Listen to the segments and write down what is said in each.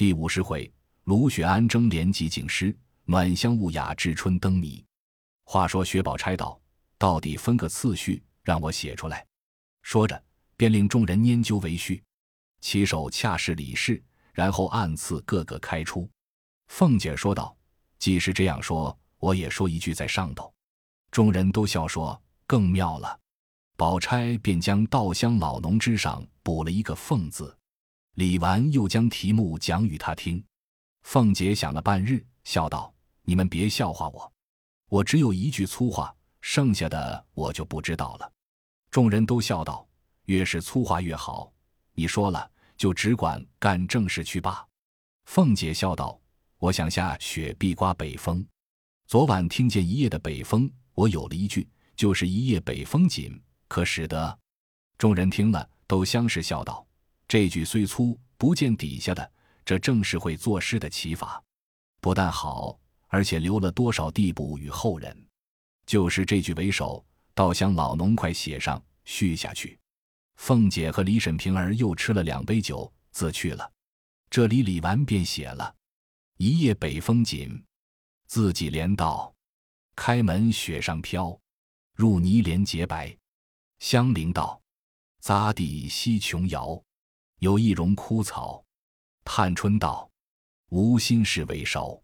第五十回，卢雪安争联集景诗，暖香雾雅致春灯谜。话说薛宝钗道：“到底分个次序，让我写出来。”说着，便令众人研究为序。起手恰是李氏，然后按次各个开出。凤姐说道：“既是这样说，我也说一句在上头。”众人都笑说：“更妙了。”宝钗便将“稻香老农”之上补了一个“凤”字。李纨又将题目讲与他听，凤姐想了半日，笑道：“你们别笑话我，我只有一句粗话，剩下的我就不知道了。”众人都笑道：“越是粗话越好，你说了就只管干正事去罢。”凤姐笑道：“我想下雪必刮北风，昨晚听见一夜的北风，我有了一句，就是一夜北风紧，可使得？”众人听了，都相视笑道。这句虽粗，不见底下的，这正是会作诗的奇法，不但好，而且留了多少地步与后人。就是这句为首，倒想老农快写上续下去。凤姐和李婶平儿又吃了两杯酒，自去了。这里李纨便写了：“一夜北风紧，自己连道，开门雪上飘，入泥莲洁白。香菱道，匝地西琼瑶。”有一荣枯草，探春道：“无心事为梢，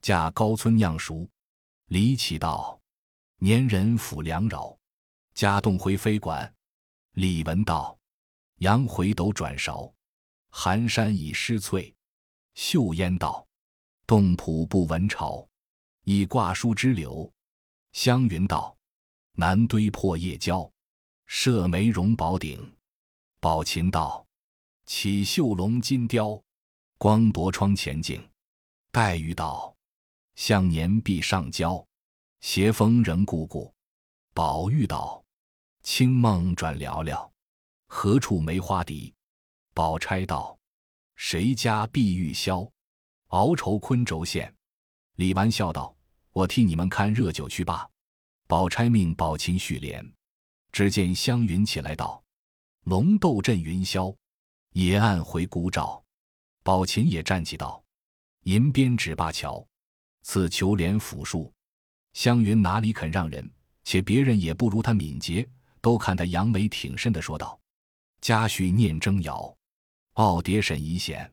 嫁高村酿熟。”李启道：“年人抚粮扰，家栋回飞馆。”李文道：“杨回斗转勺，寒山已失翠。”秀烟道：“洞浦不闻潮，已挂书之柳。”湘云道：“南堆破叶蕉，射梅荣宝鼎。”宝琴道。起绣龙金雕，光夺窗前景。黛玉道：“向年壁上交，斜风仍故故。”宝玉道：“清梦转寥寥，何处梅花笛？”宝钗道：“谁家碧玉箫，熬愁昆轴线。”李纨笑道：“我替你们看热酒去罢。”宝钗命宝琴续帘。只见湘云起来道：“龙斗震云霄。”野岸回孤照，宝琴也站起道：“银鞭指灞桥，赐求连抚树。”湘云哪里肯让人？且别人也不如他敏捷，都看他扬眉挺身的说道：“家婿念征谣，傲蝶沈遗险。”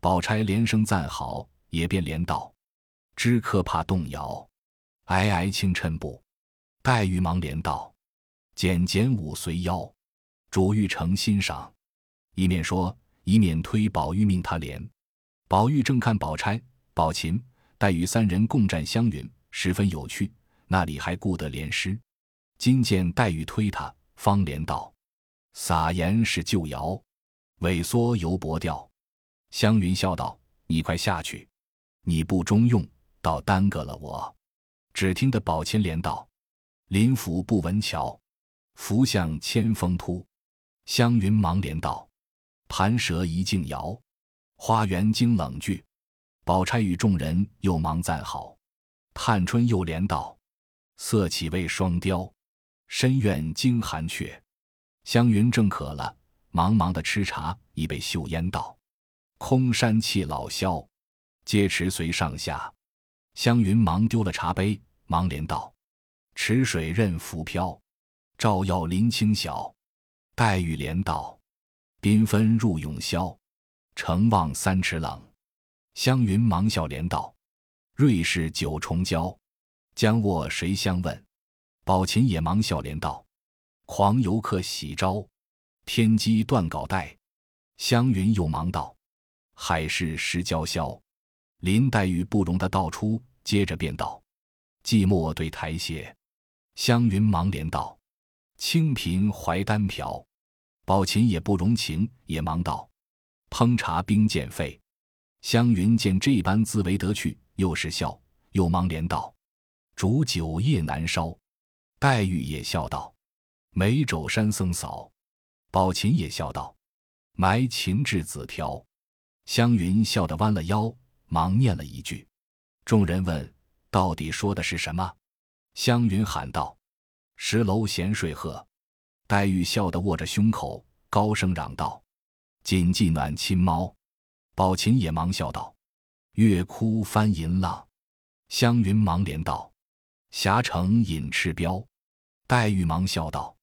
宝钗连声赞好，也便连道：“知客怕动摇，皑皑轻衬步。”黛玉忙连道：“简简舞随腰，主欲成欣赏。”一面说，一面推宝玉命他连。宝玉正看宝钗、宝琴、黛玉三人共战湘云，十分有趣，那里还顾得连诗？今见黛玉推他，方连道：“撒盐是旧谣，萎缩犹薄调。”湘云笑道：“你快下去，你不中用，倒耽搁了我。”只听得宝琴连道：“林府不闻桥，福向千峰突。”湘云忙连道。盘蛇一径摇，花园惊冷句。宝钗与众人又忙赞好。探春又连道：“色起为双雕，深院惊寒雀。”湘云正渴了，忙忙的吃茶，已被秀烟道：“空山气老萧，皆池随上下。”湘云忙丢了茶杯，忙连道：“池水任浮漂，照耀林清晓。”黛玉连道。缤纷入永霄，城望三尺冷。湘云忙笑连道：“瑞士九重娇，将卧谁相问？”宝琴也忙笑连道：“狂游客喜招，天机断稿带。”湘云又忙道：“海市失娇箫。”林黛玉不容的道出，接着便道：“寂寞对台榭。”湘云忙连道：“清贫怀单瓢。”宝琴也不容情，也忙道：“烹茶冰渐沸。”湘云见这般自为得趣，又是笑，又忙连道：“煮酒夜难烧。”黛玉也笑道：“梅肘山僧扫。”宝琴也笑道：“埋琴稚子条。”湘云笑得弯了腰，忙念了一句。众人问：“到底说的是什么？”湘云喊道：“十楼闲睡鹤。”黛玉笑得握着胸口，高声嚷道：“谨记暖亲猫。”宝琴也忙笑道：“月窟翻银浪。”湘云忙连道：“霞城隐赤标。”黛玉忙笑道：“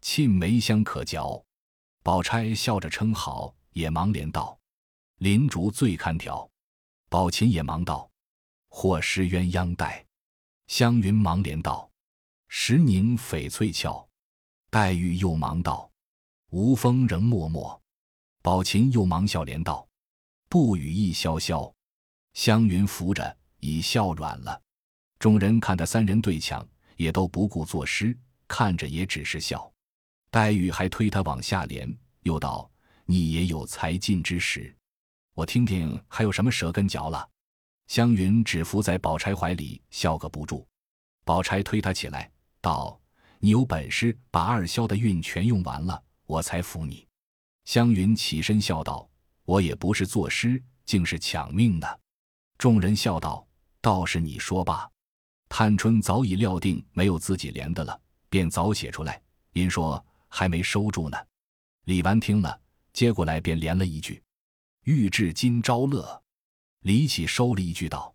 沁梅香可嚼。”宝钗笑着称好，也忙连道：“林竹最堪调。”宝琴也忙道：“或施鸳鸯带。”湘云忙连道：“石凝翡翠俏。”黛玉又忙道：“无风仍默默。”宝琴又忙笑连道：“不语亦潇潇。”湘云扶着，已笑软了。众人看他三人对抢，也都不顾作诗，看着也只是笑。黛玉还推他往下连，又道：“你也有才尽之时，我听听还有什么舌根嚼了。”湘云只伏在宝钗怀里笑个不住。宝钗推他起来，道：“你有本事把二萧的韵全用完了，我才服你。”湘云起身笑道：“我也不是作诗，竟是抢命的。”众人笑道：“倒是你说罢。”探春早已料定没有自己连的了，便早写出来，因说。还没收住呢，李纨听了，接过来便连了一句：“欲至今朝乐。”李启收了一句道：“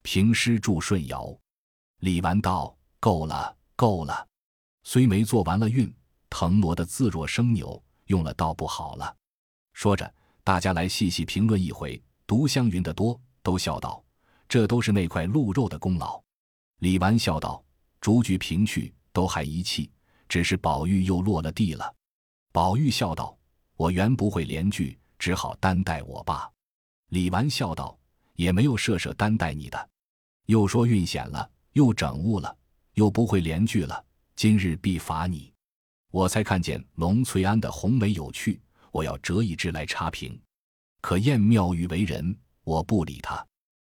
平诗祝顺尧。”李纨道：“够了，够了。”虽没做完了运，腾挪的自若生牛，用了倒不好了。说着，大家来细细评论一回，读湘云的多，都笑道：“这都是那块鹿肉的功劳。”李纨笑道：“逐句评去，都还一气。”只是宝玉又落了地了，宝玉笑道：“我原不会连句，只好担待我罢。”李纨笑道：“也没有设设担待你的。”又说运险了，又整误了，又不会连句了，今日必罚你。我才看见龙翠庵的红梅有趣，我要折一支来插评。可厌妙玉为人，我不理他。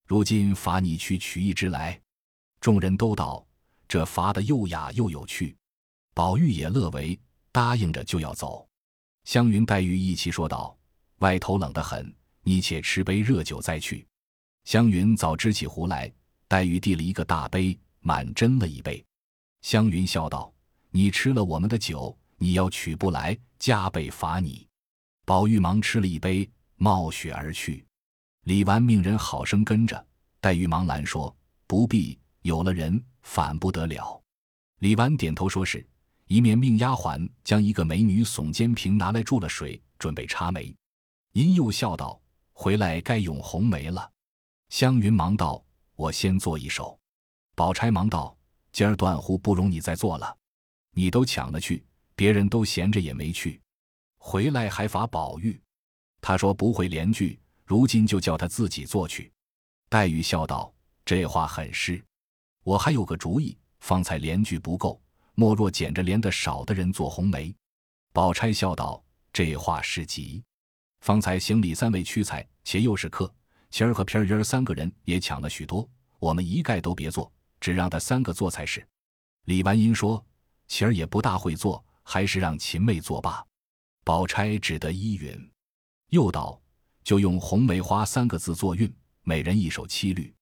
如今罚你去取一支来。众人都道：“这罚的又雅又有趣。”宝玉也乐为，答应着就要走。湘云、黛玉一齐说道：“外头冷得很，你且吃杯热酒再去。”湘云早支起壶来，黛玉递了一个大杯，满斟了一杯。湘云笑道：“你吃了我们的酒，你要取不来，加倍罚你。”宝玉忙吃了一杯，冒雪而去。李纨命人好生跟着，黛玉忙拦说：“不必，有了人反不得了。”李纨点头说是。一面命丫鬟将一个美女耸肩瓶拿来注了水，准备插梅。殷又笑道：“回来该咏红梅了。”湘云忙道：“我先做一首。”宝钗忙道：“今儿断乎不容你再做了，你都抢了去，别人都闲着也没去，回来还罚宝玉。他说不会连句，如今就叫他自己做去。”黛玉笑道：“这话很是，我还有个主意，方才连句不够。”莫若捡着连得少的人做红梅。宝钗笑道：“这话是急。方才行李三位屈才，且又是客，晴儿和平儿三个人也抢了许多。我们一概都别做，只让他三个做才是。”李纨英说：“晴儿也不大会做，还是让秦妹做罢。”宝钗只得依允。又道：“就用红梅花三个字作韵，每人一首七律。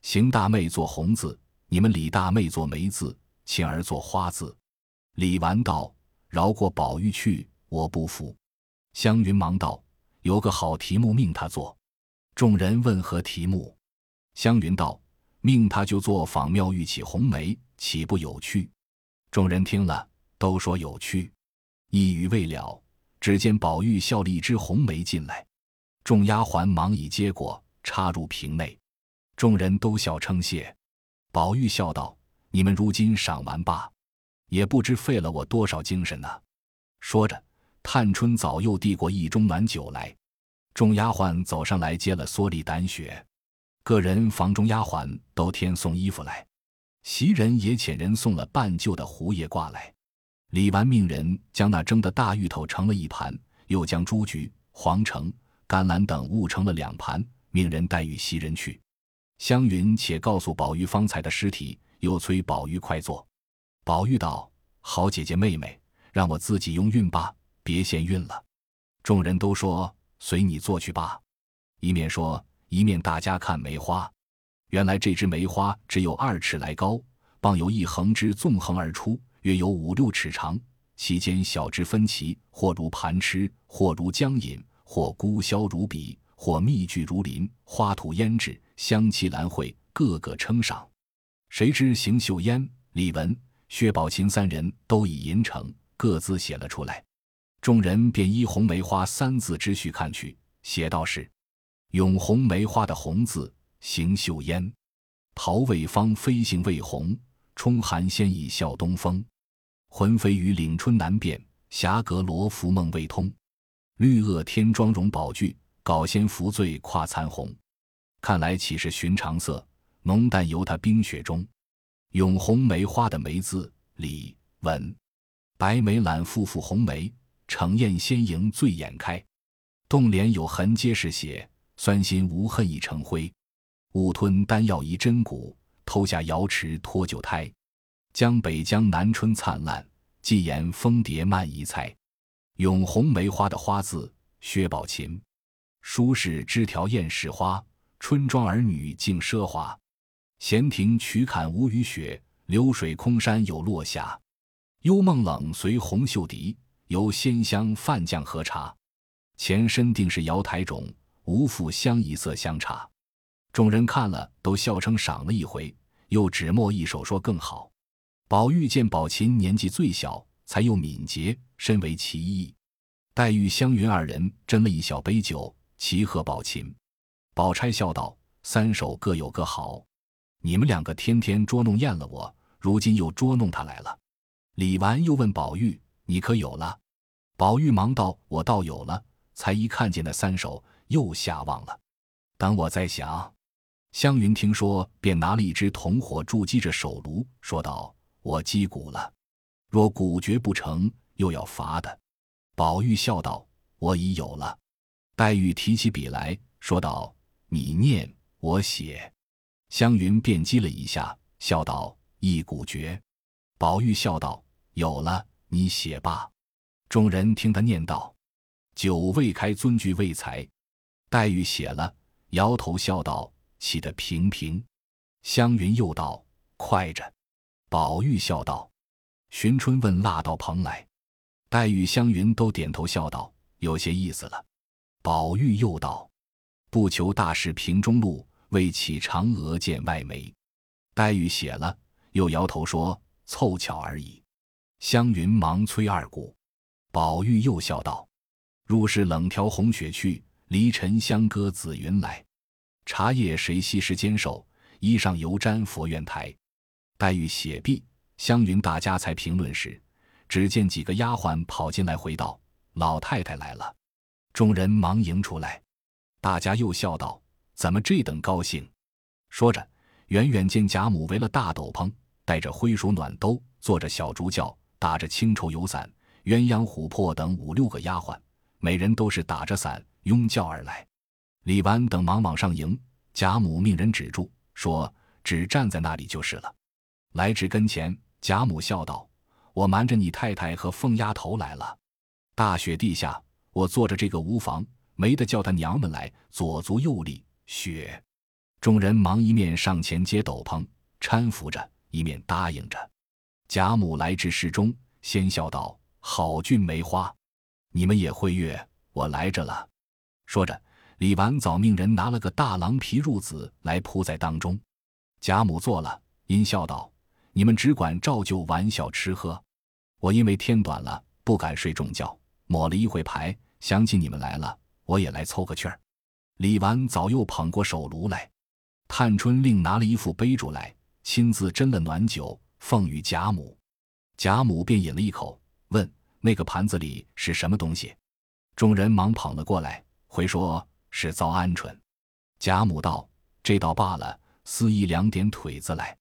邢大妹做红字，你们李大妹做梅字。”晴儿作花字，李纨道：“饶过宝玉去，我不服。”湘云忙道：“有个好题目，命他做。”众人问何题目？湘云道：“命他就做仿妙玉起红梅，岂不有趣？”众人听了，都说有趣。一语未了，只见宝玉笑了一枝红梅进来，众丫鬟忙已接过，插入瓶内。众人都笑称谢。宝玉笑道。你们如今赏完罢，也不知费了我多少精神呢。说着，探春早又递过一盅暖酒来，众丫鬟走上来接了蓑笠胆雪，个人房中丫鬟都添送衣服来，袭人也遣人送了半旧的胡叶挂来。李纨命人将那蒸的大芋头盛了一盘，又将朱菊、黄橙、甘蓝等物盛了两盘，命人带与袭人去。湘云且告诉宝玉方才的尸体。又催宝玉快坐。宝玉道：“好姐姐妹妹，让我自己用运罢，别嫌运了。”众人都说：“随你做去罢。”一面说，一面大家看梅花。原来这枝梅花只有二尺来高，傍有一横枝纵横而出，约有五六尺长，其间小枝分歧，或如盘螭，或如江引，或孤霄如笔，或密聚如林，花土胭脂，香气兰蕙，个个称赏。谁知邢岫烟、李文、薛宝琴三人都以银成，各自写了出来。众人便依“红梅花”三字之序看去，写道是：“咏红梅花”的“红”字，邢岫烟。桃未芳飞行未红，冲寒先已笑东风。魂飞于岭春难辨，霞阁罗浮梦未通。绿萼天妆容宝具，稿仙扶醉跨残红。看来岂是寻常色，浓淡由他冰雪中。咏红梅花的梅字，李文。白眉揽复复红梅。成艳先迎醉眼开，洞帘有痕皆是血，酸心无恨已成灰。误吞丹药移真骨，偷下瑶池脱旧胎。江北江南春灿烂，寄言蜂蝶漫移猜。咏红梅花的花字，薛宝琴。书是枝条艳是花，春庄儿女竞奢华。闲庭曲槛无雨雪，流水空山有落霞。幽梦冷随红袖笛。由鲜香泛酱喝茶，前身定是瑶台种，无复相一色相差。众人看了都笑称赏了一回，又指墨一手说更好。宝玉见宝琴年纪最小，才又敏捷，深为其意。黛玉、湘云二人斟了一小杯酒，齐贺宝琴。宝钗笑道：“三首各有各好，你们两个天天捉弄厌了我，如今又捉弄他来了。”李纨又问宝玉：“你可有了？”宝玉忙道：“我倒有了，才一看见那三首，又下忘了。等我在想。”湘云听说，便拿了一支铜火筑击着手炉，说道：“我击鼓了，若鼓绝不成，又要罚的。”宝玉笑道：“我已有了。”黛玉提起笔来说道：“你念，我写。”湘云便击了一下，笑道：“一鼓绝。”宝玉笑道：“有了，你写吧。”众人听他念道：“酒未开，尊句未裁。”黛玉写了，摇头笑道：“起得平平。”湘云又道：“快着。”宝玉笑道：“寻春问蜡到蓬莱。”黛玉、湘云都点头笑道：“有些意思了。”宝玉又道：“不求大事平中路，为起嫦娥见外媒。”黛玉写了，又摇头说：“凑巧而已。”湘云忙催二姑。宝玉又笑道：“入室冷挑红雪去，离尘香歌紫云来。茶叶谁惜时坚守，衣上犹沾佛缘台。”黛玉写毕，湘云大家才评论时，只见几个丫鬟跑进来回道：“老太太来了。”众人忙迎出来，大家又笑道：“怎么这等高兴？”说着，远远见贾母围了大斗篷，带着灰鼠暖兜，坐着小竹轿，打着青绸油伞。鸳鸯、琥珀等五六个丫鬟，每人都是打着伞拥轿而来。李纨等忙往上迎，贾母命人止住，说：“只站在那里就是了。”来至跟前，贾母笑道：“我瞒着你太太和凤丫头来了。大雪地下，我坐着这个无妨，没得叫他娘们来左足右立雪。”众人忙一面上前接斗篷搀扶着，一面答应着。贾母来至室中，先笑道。好俊梅花，你们也会月，我来着了。说着，李纨早命人拿了个大狼皮褥子来铺在当中。贾母坐了，阴笑道：“你们只管照旧玩笑吃喝。我因为天短了，不敢睡重觉，抹了一会牌，想起你们来了，我也来凑个趣儿。”李纨早又捧过手炉来，探春另拿了一副杯箸来，亲自斟了暖酒，奉与贾母。贾母便饮了一口。问那个盘子里是什么东西？众人忙捧了过来，回说是糟鹌鹑。贾母道：“这倒罢了，撕一两点腿子来。”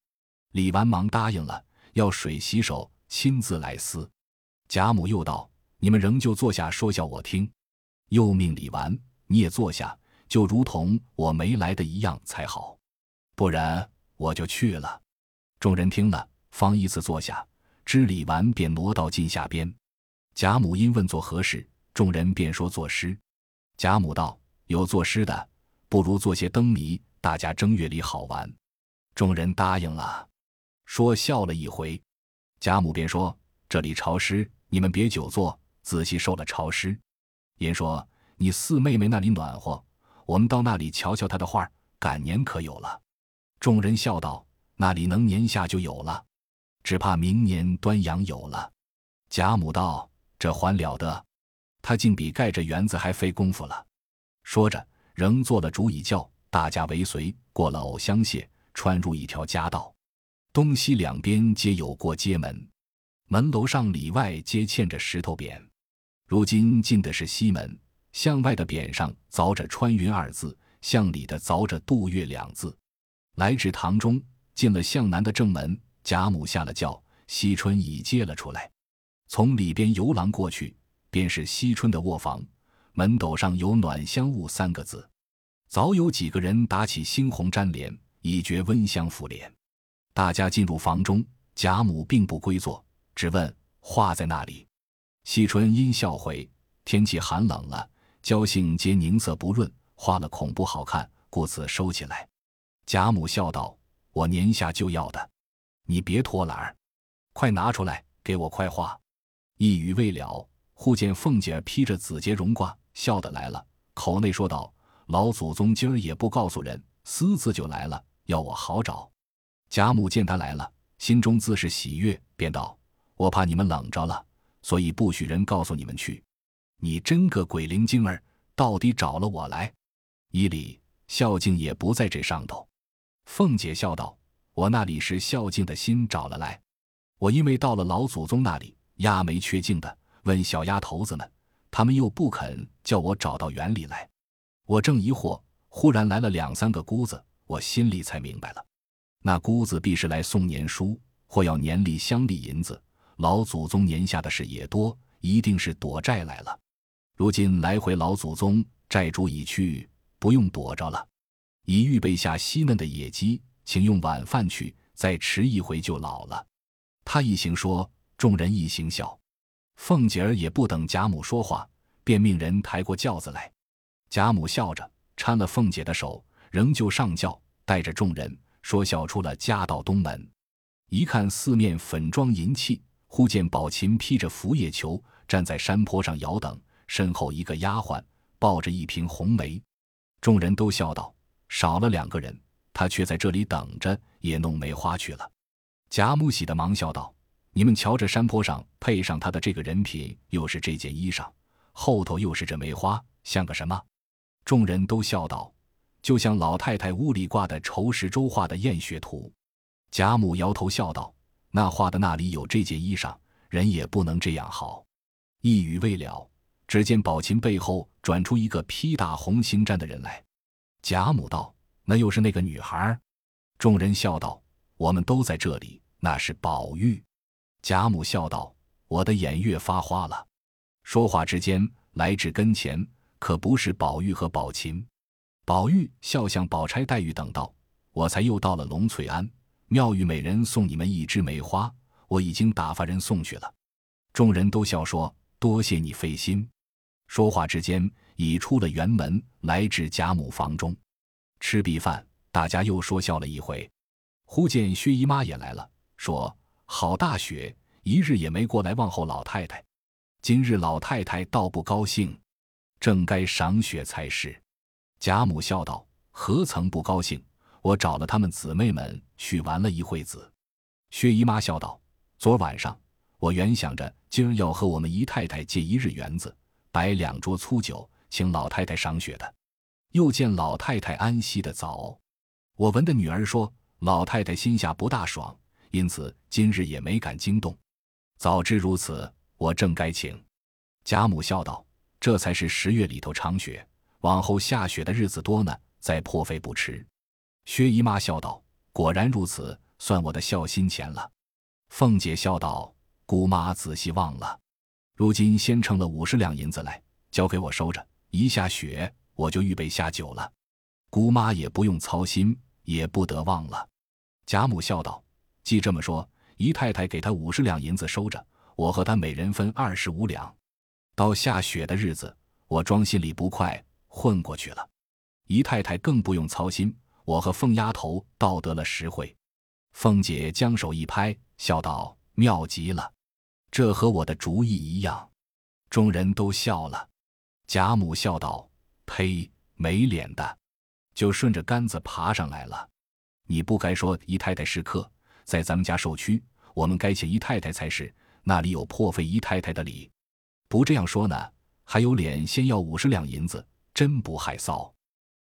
李纨忙答应了，要水洗手，亲自来撕。贾母又道：“你们仍旧坐下说笑我听。”又命李纨你也坐下，就如同我没来的一样才好，不然我就去了。众人听了，方依次坐下。知李纨，便挪到近下边。贾母因问做何事，众人便说作诗。贾母道：“有作诗的，不如做些灯谜，大家正月里好玩。”众人答应了，说笑了一回。贾母便说：“这里潮湿，你们别久坐，仔细受了潮湿。”言说：“你四妹妹那里暖和，我们到那里瞧瞧她的画，赶年可有了。”众人笑道：“那里能年下就有了？只怕明年端阳有了。”贾母道：“这还了得！他竟比盖这园子还费功夫了。”说着，仍做了主椅轿，大家为随，过了藕香榭，穿入一条夹道，东西两边皆有过街门，门楼上里外皆嵌着石头匾。如今进的是西门，向外的匾上凿着“穿云”二字，向里的凿着“渡月”两字。来至堂中，进了向南的正门，贾母下了轿，惜春已接了出来，从里边游廊过去，便是惜春的卧房。门斗上有“暖香坞”三个字，早有几个人打起猩红粘帘，以觉温香拂脸。大家进入房中，贾母并不归坐，只问画在那里。惜春因笑回：“天气寒冷了，娇杏皆凝色不润，画了恐不好看，故此收起来。”贾母笑道：“我年下就要的，你别拖懒儿，快拿出来给我快画。”一语未了，忽见凤姐披着紫缬绒褂。笑的来了，口内说道：“老祖宗今儿也不告诉人，私自就来了，要我好找。”贾母见他来了，心中自是喜悦，便道：“我怕你们冷着了，所以不许人告诉你们去。你真个鬼灵精儿，到底找了我来。依礼，孝敬也不在这上头。”凤姐笑道：“我那里是孝敬的心找了来，我因为到了老祖宗那里，压没缺敬的，问小丫头子们。”他们又不肯叫我找到园里来，我正疑惑，忽然来了两三个姑子，我心里才明白了，那姑子必是来送年书，或要年例乡里银子。老祖宗年下的事也多，一定是躲债来了。如今来回老祖宗，债主已去，不用躲着了，已预备下稀嫩的野鸡，请用晚饭去，再迟一回就老了。他一行说，众人一行笑。凤姐儿也不等贾母说话，便命人抬过轿子来。贾母笑着搀了凤姐的手，仍旧上轿，带着众人说笑出了家道东门。一看四面粉妆银器，忽见宝琴披着拂叶裘站在山坡上遥等，身后一个丫鬟抱着一瓶红梅。众人都笑道：“少了两个人，他却在这里等着，也弄梅花去了。”贾母喜的忙笑道。你们瞧，这山坡上配上他的这个人品，又是这件衣裳，后头又是这梅花，像个什么？众人都笑道：“就像老太太屋里挂的仇石洲画的艳雪图。”贾母摇头笑道：“那画的那里有这件衣裳，人也不能这样好。”一语未了，只见宝琴背后转出一个披大红星毡的人来。贾母道：“那又是那个女孩。”众人笑道：“我们都在这里，那是宝玉。”贾母笑道：“我的眼越发花了。”说话之间，来至跟前，可不是宝玉和宝琴。宝玉笑向宝钗、黛玉等道：“我才又到了龙翠庵，妙玉美人送你们一枝梅花，我已经打发人送去了。”众人都笑说：“多谢你费心。”说话之间，已出了园门，来至贾母房中，吃毕饭，大家又说笑了一回。忽见薛姨妈也来了，说。好大雪，一日也没过来问候老太太。今日老太太倒不高兴，正该赏雪才是。贾母笑道：“何曾不高兴？我找了他们姊妹们去玩了一会子。”薛姨妈笑道：“昨晚上我原想着今儿要和我们姨太太借一日园子，摆两桌粗酒，请老太太赏雪的。又见老太太安息的早，我闻的女儿说老太太心下不大爽。”因此今日也没敢惊动。早知如此，我正该请。贾母笑道：“这才是十月里头长雪，往后下雪的日子多呢，再破费不迟。”薛姨妈笑道：“果然如此，算我的孝心钱了。”凤姐笑道：“姑妈仔细忘了，如今先称了五十两银子来，交给我收着。一下雪，我就预备下酒了。姑妈也不用操心，也不得忘了。”贾母笑道。既这么说，姨太太给他五十两银子收着，我和他每人分二十五两。到下雪的日子，我装心里不快，混过去了。姨太太更不用操心，我和凤丫头倒得了实惠。凤姐将手一拍，笑道：“妙极了，这和我的主意一样。”众人都笑了。贾母笑道：“呸，没脸的，就顺着杆子爬上来了。你不该说姨太太是客，在咱们家受屈，我们该请姨太太才是。那里有破费姨太太的理？不这样说呢，还有脸先要五十两银子，真不害臊。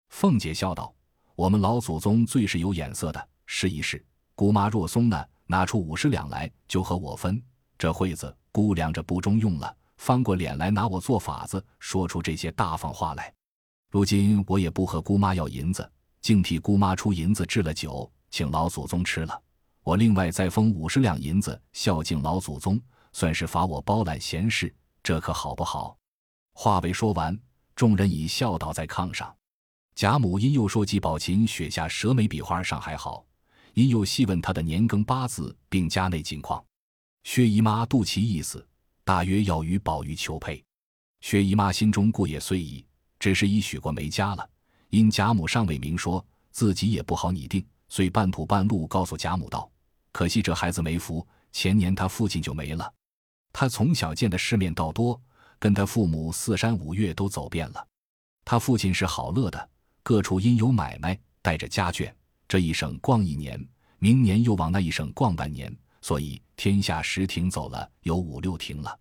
凤姐笑道：“我们老祖宗最是有眼色的，试一试。姑妈若松呢，拿出五十两来就和我分。这会子估量着不中用了，翻过脸来拿我做法子，说出这些大方话来。如今我也不和姑妈要银子，竟替姑妈出银子置了酒，请老祖宗吃了。我另外再封五十两银子，孝敬老祖宗，算是罚我包揽闲事，这可好不好？”话未说完，众人已笑倒在炕上。贾母因又说季宝琴雪下蛇眉笔画上还好，因又细问他的年庚八字，并家内近况。薛姨妈度其意思，大约要与宝玉求配。薛姨妈心中顾也虽已，只是已许过没家了。因贾母尚未明说，自己也不好拟定，遂半途半路告诉贾母道：“可惜这孩子没福，前年他父亲就没了。他从小见的世面倒多，跟他父母四山五岳都走遍了。他父亲是好乐的。”各处因有买卖，带着家眷，这一省逛一年，明年又往那一省逛半年，所以天下十亭走了有五六亭了。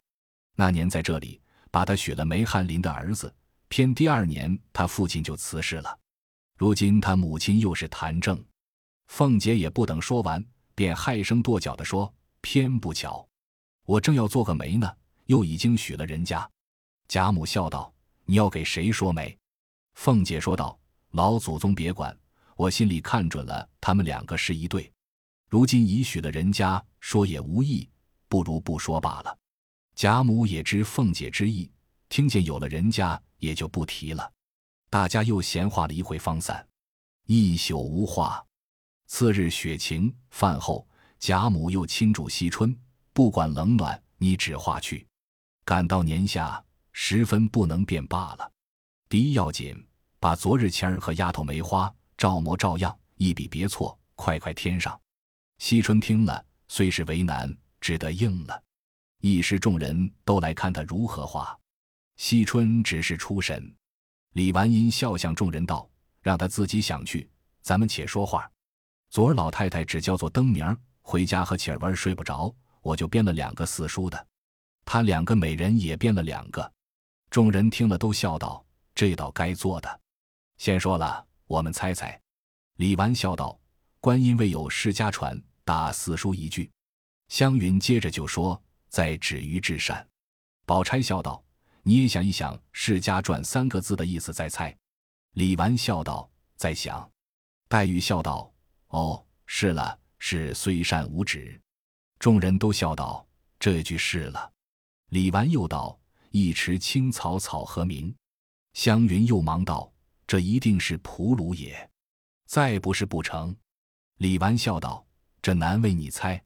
那年在这里把他许了梅翰林的儿子，偏第二年他父亲就辞世了。如今他母亲又是谭正，凤姐也不等说完，便害声跺脚的说：“偏不巧，我正要做个媒呢，又已经许了人家。”贾母笑道：“你要给谁说媒？”凤姐说道。老祖宗别管，我心里看准了，他们两个是一对。如今已许了人家，说也无益，不如不说罢了。贾母也知凤姐之意，听见有了人家，也就不提了。大家又闲话了一会，方散。一宿无话。次日雪晴，饭后贾母又亲嘱惜春，不管冷暖，你只画去。赶到年下，十分不能便罢了。第一要紧。把昨日钱儿和丫头梅花照模照样一笔别错，快快添上。惜春听了，虽是为难，只得应了。一时众人都来看他如何画。惜春只是出神。李纨因笑向众人道：“让他自己想去，咱们且说话。昨儿老太太只叫做灯明儿，回家和启儿文睡不着，我就编了两个四书的。他两个美人也编了两个。”众人听了都笑道：“这倒该做的。”先说了，我们猜猜。李纨笑道：“观音未有世家传，打四书一句。”湘云接着就说：“在止于至善。”宝钗笑道：“你也想一想‘世家传’三个字的意思再猜。”李纨笑道：“在想。”黛玉笑道：“哦，是了，是虽善无止。”众人都笑道：“这句是了。”李纨又道：“一池青草草何名？”湘云又忙道。这一定是蒲鲁也，再不是不成。李纨笑道：“这难为你猜，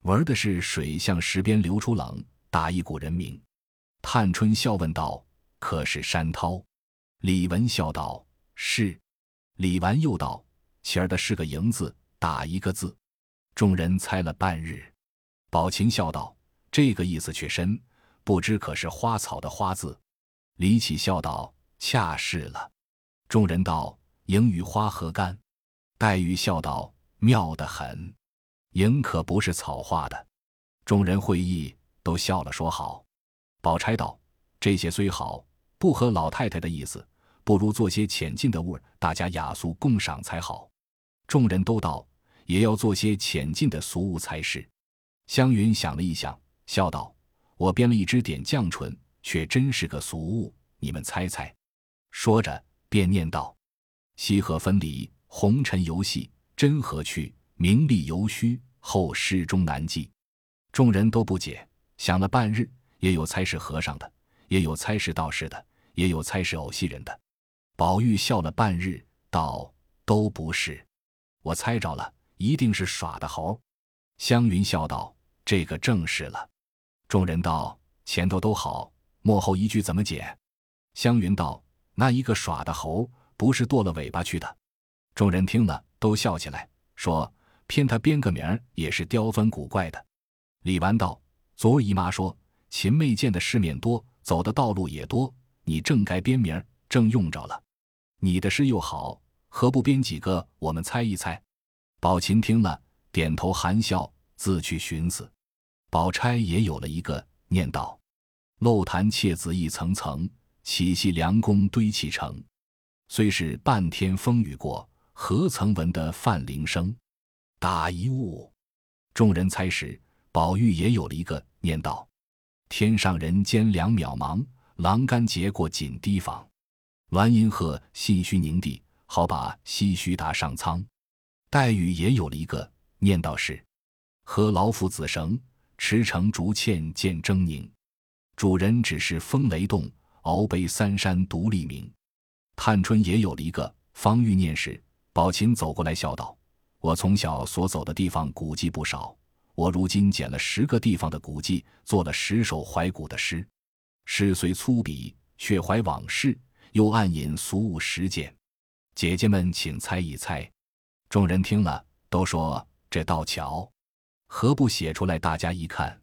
玩的是水向石边流出冷，打一股人名。”探春笑问道：“可是山涛？”李文笑道：“是。”李纨又道：“前儿的是个营字，打一个字。”众人猜了半日。宝琴笑道：“这个意思却深，不知可是花草的花字。”李启笑道：“恰是了。”众人道：“迎与花何干？”黛玉笑道：“妙得很，迎可不是草画的。”众人会意，都笑了，说好。宝钗道：“这些虽好，不合老太太的意思，不如做些浅近的物，大家雅俗共赏才好。”众人都道：“也要做些浅近的俗物才是。”湘云想了一想，笑道：“我编了一支点绛唇，却真是个俗物，你们猜猜。”说着。便念道：“西河分离，红尘游戏，真何趣？名利犹虚，后世终难记。”众人都不解，想了半日，也有猜是和尚的，也有猜是道士的，也有猜是偶戏人的。宝玉笑了半日，道：“都不是，我猜着了，一定是耍的猴。”湘云笑道：“这个正是了。”众人道：“前头都好，幕后一句怎么解？”湘云道。那一个耍的猴，不是剁了尾巴去的。众人听了，都笑起来，说：“偏他编个名儿，也是刁钻古怪的。”李纨道：“昨儿姨妈说，秦妹见的世面多，走的道路也多，你正该编名儿，正用着了。”你的诗又好，何不编几个，我们猜一猜？”宝琴听了，点头含笑，自去寻思。宝钗也有了一个，念道：“漏潭窃子一层层，起系梁宫堆砌成？虽是半天风雨过，何曾闻得范铃声？打一物。”众人猜时，宝玉也有了一个，念道：“天上人间两渺茫，栏杆结过锦堤防。鸾音鹤，信虚凝地，好把唏嘘打上苍。”黛玉也有了一个，念道是：“和老夫子绳，驰骋竹堑见狰狞。主人只是风雷动，鳌背三山独立明。”探春也有了一个，方欲念时，宝琴走过来笑道：“我从小所走的地方古迹不少，我如今捡了十个地方的古迹，做了十首怀古的诗。诗虽粗鄙，却怀往事，又暗引俗物实践。姐姐们，请猜一猜。”众人听了，都说这道桥，何不写出来，大家一看。